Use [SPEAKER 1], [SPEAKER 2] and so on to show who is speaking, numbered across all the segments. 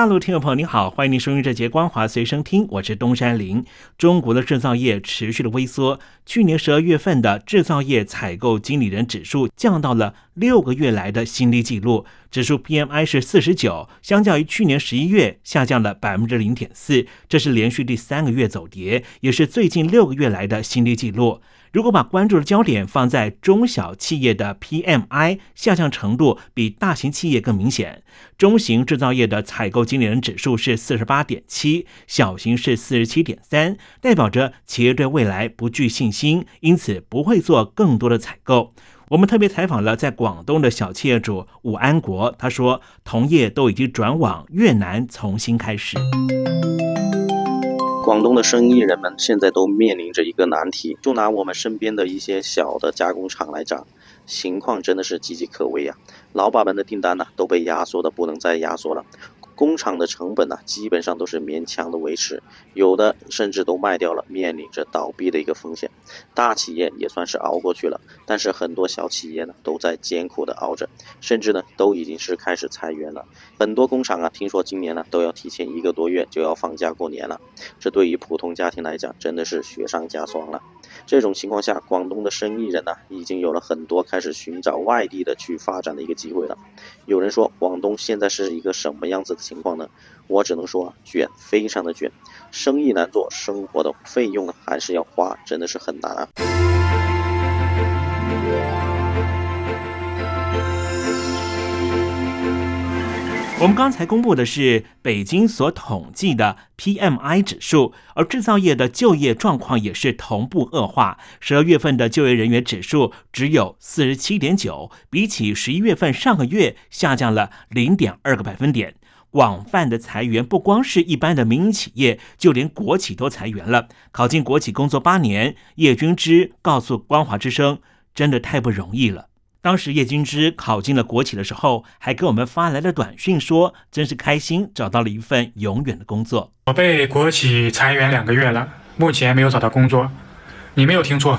[SPEAKER 1] 大陆听众朋友您好，欢迎您收听这节《光华随身听》，我是东山林。中国的制造业持续的萎缩，去年十二月份的制造业采购经理人指数降到了六个月来的新低纪录，指数 PMI 是四十九，相较于去年十一月下降了百分之零点四，这是连续第三个月走跌，也是最近六个月来的新低纪录。如果把关注的焦点放在中小企业的 PMI 下降程度，比大型企业更明显。中型制造业的采购经理人指数是四十八点七，小型是四十七点三，代表着企业对未来不具信心，因此不会做更多的采购。我们特别采访了在广东的小企业主武安国，他说，同业都已经转往越南重新开始。
[SPEAKER 2] 广东的生意人们现在都面临着一个难题，就拿我们身边的一些小的加工厂来讲，情况真的是岌岌可危呀！老板们的订单呢都被压缩的不能再压缩了。工厂的成本呢，基本上都是勉强的维持，有的甚至都卖掉了，面临着倒闭的一个风险。大企业也算是熬过去了，但是很多小企业呢，都在艰苦的熬着，甚至呢，都已经是开始裁员了。很多工厂啊，听说今年呢，都要提前一个多月就要放假过年了。这对于普通家庭来讲，真的是雪上加霜了。这种情况下，广东的生意人呢，已经有了很多开始寻找外地的去发展的一个机会了。有人说，广东现在是一个什么样子的情况呢？我只能说卷，非常的卷，生意难做，生活的费用呢还是要花，真的是很难啊。
[SPEAKER 1] 我们刚才公布的是北京所统计的 PMI 指数，而制造业的就业状况也是同步恶化。十二月份的就业人员指数只有四十七点九，比起十一月份上个月下降了零点二个百分点。广泛的裁员不光是一般的民营企业，就连国企都裁员了。考进国企工作八年，叶君之告诉光华之声，真的太不容易了。当时叶君之考进了国企的时候，还给我们发来了短讯，说真是开心，找到了一份永远的工作。
[SPEAKER 3] 我被国企裁员两个月了，目前没有找到工作。你没有听错，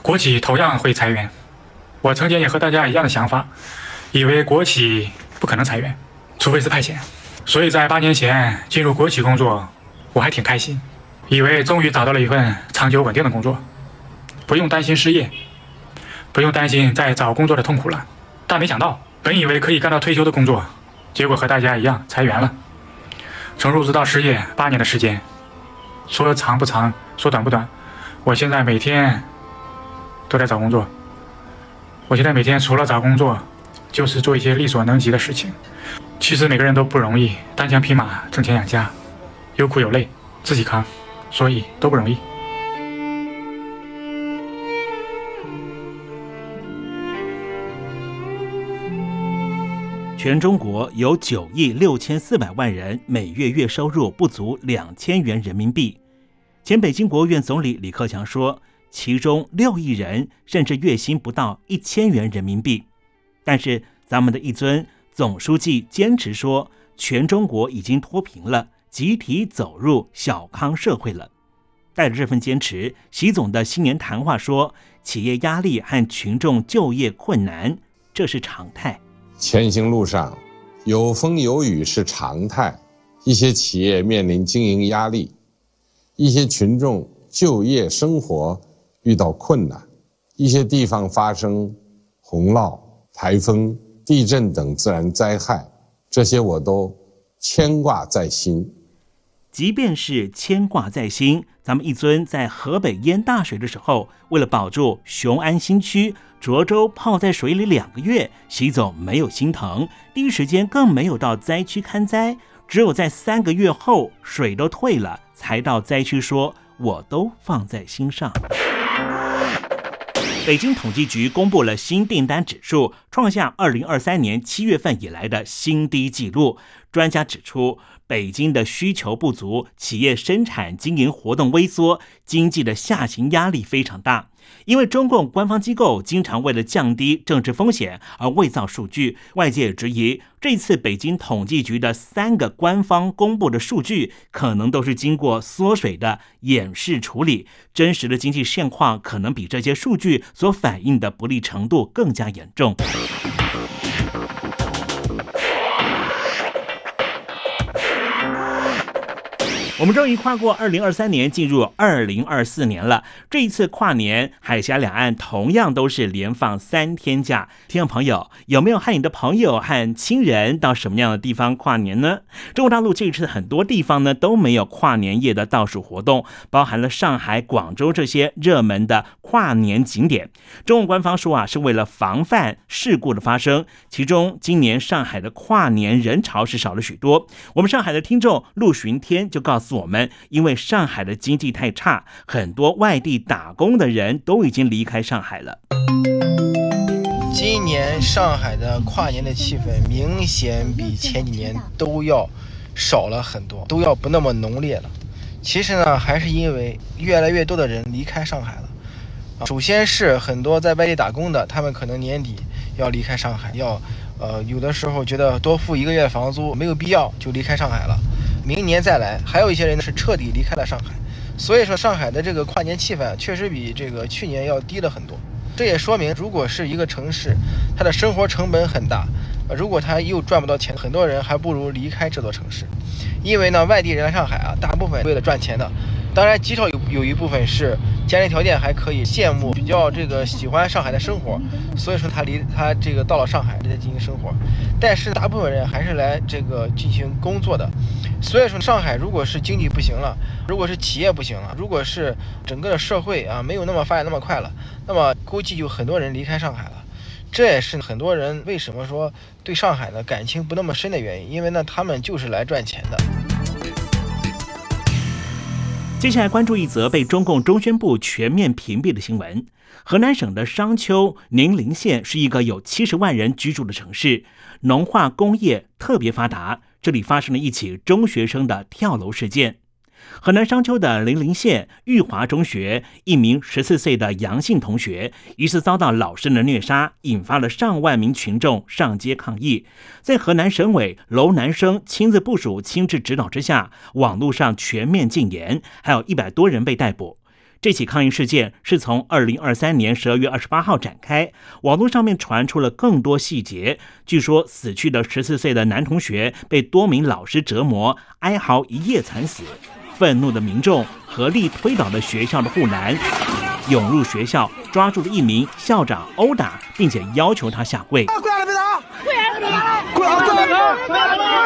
[SPEAKER 3] 国企同样会裁员。我曾经也和大家一样的想法，以为国企不可能裁员，除非是派遣。所以在八年前进入国企工作，我还挺开心，以为终于找到了一份长久稳定的工作，不用担心失业。不用担心再找工作的痛苦了，但没想到，本以为可以干到退休的工作，结果和大家一样裁员了。从入职到失业八年的时间，说长不长，说短不短，我现在每天都在找工作。我现在每天除了找工作，就是做一些力所能及的事情。其实每个人都不容易，单枪匹马挣钱养家，有苦有累，自己扛，所以都不容易。
[SPEAKER 1] 全中国有九亿六千四百万人，每月月收入不足两千元人民币。前北京国务院总理李克强说，其中六亿人甚至月薪不到一千元人民币。但是，咱们的一尊总书记坚持说，全中国已经脱贫了，集体走入小康社会了。带着这份坚持，习总的新年谈话说，企业压力和群众就业困难，这是常态。
[SPEAKER 4] 前行路上，有风有雨是常态。一些企业面临经营压力，一些群众就业生活遇到困难，一些地方发生洪涝、台风、地震等自然灾害，这些我都牵挂在心。
[SPEAKER 1] 即便是牵挂在心，咱们一尊在河北淹大水的时候，为了保住雄安新区。涿州泡在水里两个月，习总没有心疼，第一时间更没有到灾区看灾，只有在三个月后水都退了，才到灾区说：“我都放在心上。”北京统计局公布了新订单指数，创下二零二三年七月份以来的新低纪录。专家指出，北京的需求不足，企业生产经营活动微缩，经济的下行压力非常大。因为中共官方机构经常为了降低政治风险而伪造数据，外界质疑这次北京统计局的三个官方公布的数据，可能都是经过缩水的掩饰处理，真实的经济现况可能比这些数据所反映的不利程度更加严重。我们终于跨过二零二三年，进入二零二四年了。这一次跨年，海峡两岸同样都是连放三天假。听众朋友，有没有和你的朋友和亲人到什么样的地方跨年呢？中国大陆这一次很多地方呢都没有跨年夜的倒数活动，包含了上海、广州这些热门的跨年景点。中国官方说啊，是为了防范事故的发生。其中，今年上海的跨年人潮是少了许多。我们上海的听众陆巡天就告诉。我们因为上海的经济太差，很多外地打工的人都已经离开上海了。
[SPEAKER 5] 今年上海的跨年的气氛明显比前几年都要少了很多，都要不那么浓烈了。其实呢，还是因为越来越多的人离开上海了。首先是很多在外地打工的，他们可能年底要离开上海，要呃有的时候觉得多付一个月房租没有必要，就离开上海了。明年再来，还有一些人呢是彻底离开了上海，所以说上海的这个跨年气氛确实比这个去年要低了很多。这也说明，如果是一个城市，它的生活成本很大，如果他又赚不到钱，很多人还不如离开这座城市。因为呢，外地人来上海啊，大部分为了赚钱的，当然极少有有一部分是。家庭条件还可以，羡慕比较这个喜欢上海的生活，所以说他离他这个到了上海来进行生活，但是大部分人还是来这个进行工作的，所以说上海如果是经济不行了，如果是企业不行了，如果是整个的社会啊没有那么发展那么快了，那么估计就很多人离开上海了，这也是很多人为什么说对上海的感情不那么深的原因，因为呢他们就是来赚钱的。
[SPEAKER 1] 接下来关注一则被中共中宣部全面屏蔽的新闻：河南省的商丘宁陵县是一个有七十万人居住的城市，农化工业特别发达。这里发生了一起中学生的跳楼事件。河南商丘的零陵县玉华中学一名十四岁的杨姓同学疑似遭到老师的虐杀，引发了上万名群众上街抗议。在河南省委楼南生亲自部署、亲自指导之下，网络上全面禁言，还有一百多人被逮捕。这起抗议事件是从二零二三年十二月二十八号展开，网络上面传出了更多细节。据说死去的十四岁的男同学被多名老师折磨，哀嚎一夜惨死。愤怒的民众合力推倒了学校的护栏，涌入学校，抓住了一名校长，殴打，并且要求他下跪。跪了别打！跪了别打！跪了别打！跪了别打！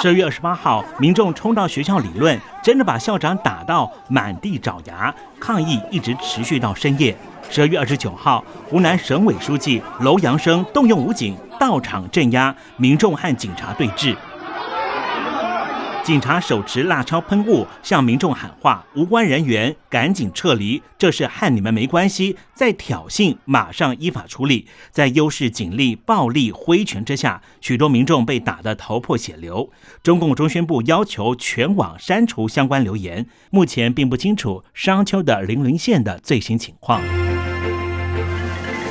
[SPEAKER 1] 十二月二十八号，民众冲到学校理论，真的把校长打到满地找牙，抗议一直持续到深夜。十二月二十九号，湖南省委书记楼阳生动用武警到场镇压民众和警察对峙。警察手持辣椒喷雾向民众喊话：“无关人员赶紧撤离，这是和你们没关系。”在挑衅，马上依法处理。在优势警力暴力挥拳之下，许多民众被打得头破血流。中共中宣部要求全网删除相关留言。目前并不清楚商丘的零陵县的最新情况。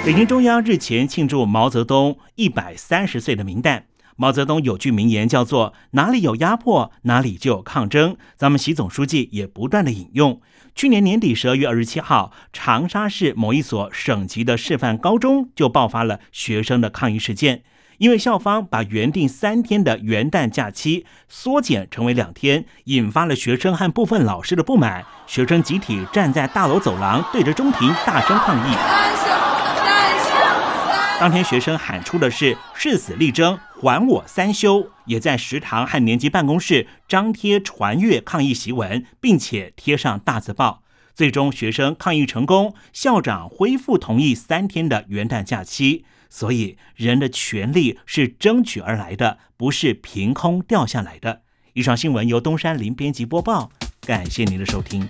[SPEAKER 1] 北京中央日前庆祝毛泽东一百三十岁的名诞。毛泽东有句名言叫做“哪里有压迫，哪里就有抗争”。咱们习总书记也不断的引用。去年年底十二月二十七号，长沙市某一所省级的示范高中就爆发了学生的抗议事件，因为校方把原定三天的元旦假期缩减成为两天，引发了学生和部分老师的不满。学生集体站在大楼走廊，对着中庭大声抗议。当天，学生喊出的是“誓死力争，还我三休”，也在食堂和年级办公室张贴传阅抗议檄文，并且贴上大字报。最终，学生抗议成功，校长恢复同意三天的元旦假期。所以，人的权利是争取而来的，不是凭空掉下来的。以上新闻由东山林编辑播报，感谢您的收听。